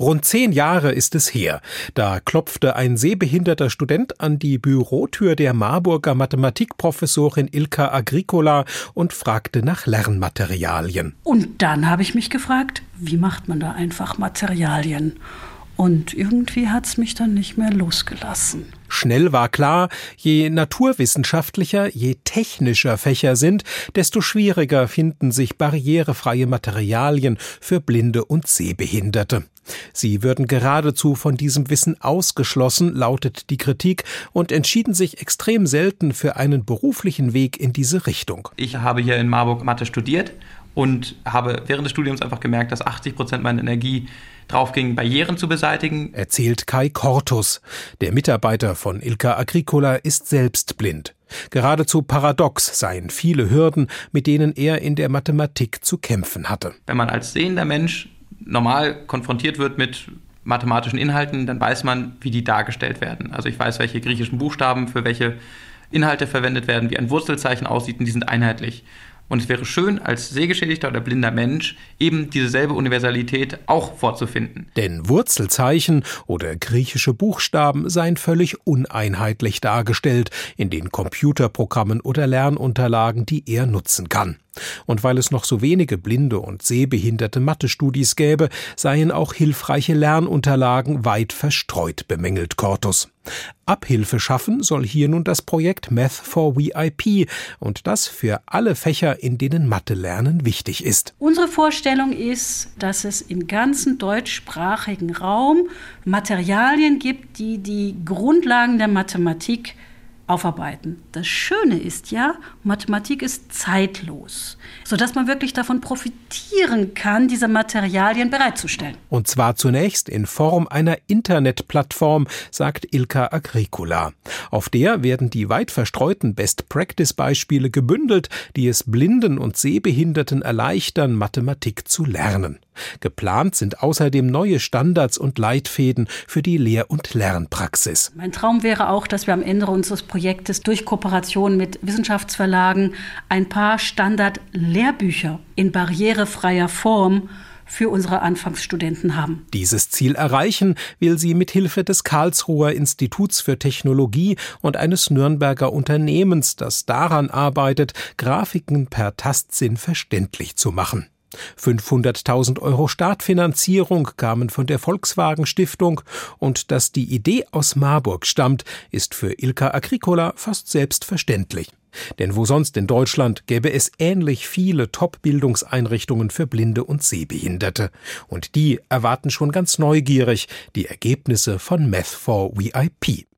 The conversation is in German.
Rund zehn Jahre ist es her. Da klopfte ein sehbehinderter Student an die Bürotür der Marburger Mathematikprofessorin Ilka Agricola und fragte nach Lernmaterialien. Und dann habe ich mich gefragt, wie macht man da einfach Materialien? Und irgendwie hat es mich dann nicht mehr losgelassen. Schnell war klar, je naturwissenschaftlicher, je technischer Fächer sind, desto schwieriger finden sich barrierefreie Materialien für Blinde und Sehbehinderte. Sie würden geradezu von diesem Wissen ausgeschlossen, lautet die Kritik, und entschieden sich extrem selten für einen beruflichen Weg in diese Richtung. Ich habe hier in Marburg Mathe studiert und habe während des Studiums einfach gemerkt, dass 80 Prozent meiner Energie drauf ging, Barrieren zu beseitigen. Erzählt Kai Kortus. Der Mitarbeiter von Ilka Agricola ist selbst blind. Geradezu paradox seien viele Hürden, mit denen er in der Mathematik zu kämpfen hatte. Wenn man als sehender Mensch normal konfrontiert wird mit mathematischen Inhalten, dann weiß man, wie die dargestellt werden. Also ich weiß, welche griechischen Buchstaben für welche Inhalte verwendet werden, wie ein Wurzelzeichen aussieht und die sind einheitlich. Und es wäre schön, als sehgeschädigter oder blinder Mensch eben dieselbe Universalität auch vorzufinden. Denn Wurzelzeichen oder griechische Buchstaben seien völlig uneinheitlich dargestellt in den Computerprogrammen oder Lernunterlagen, die er nutzen kann. Und weil es noch so wenige blinde und sehbehinderte Mathestudis gäbe, seien auch hilfreiche Lernunterlagen weit verstreut, bemängelt Cortus. Abhilfe schaffen soll hier nun das Projekt Math for VIP und das für alle Fächer, in denen Mathe lernen wichtig ist. Unsere Vorstellung ist, dass es im ganzen deutschsprachigen Raum Materialien gibt, die die Grundlagen der Mathematik aufarbeiten. Das Schöne ist ja, Mathematik ist zeitlos, sodass man wirklich davon profitieren kann, diese Materialien bereitzustellen. Und zwar zunächst in Form einer Internetplattform, sagt Ilka Agricola. Auf der werden die weit verstreuten Best-Practice-Beispiele gebündelt, die es Blinden und Sehbehinderten erleichtern, Mathematik zu lernen. Geplant sind außerdem neue Standards und Leitfäden für die Lehr- und Lernpraxis. Mein Traum wäre auch, dass wir am Ende unseres Projektes durch Kooperation mit Wissenschaftsverlagen ein paar Standard-Lehrbücher in barrierefreier Form für unsere Anfangsstudenten haben. Dieses Ziel erreichen will sie mit Hilfe des Karlsruher Instituts für Technologie und eines Nürnberger Unternehmens, das daran arbeitet, Grafiken per Tastsinn verständlich zu machen. 500.000 Euro Startfinanzierung kamen von der Volkswagen Stiftung und dass die Idee aus Marburg stammt, ist für Ilka Agricola fast selbstverständlich. Denn wo sonst in Deutschland gäbe es ähnlich viele Top-Bildungseinrichtungen für Blinde und Sehbehinderte. Und die erwarten schon ganz neugierig die Ergebnisse von Math for VIP.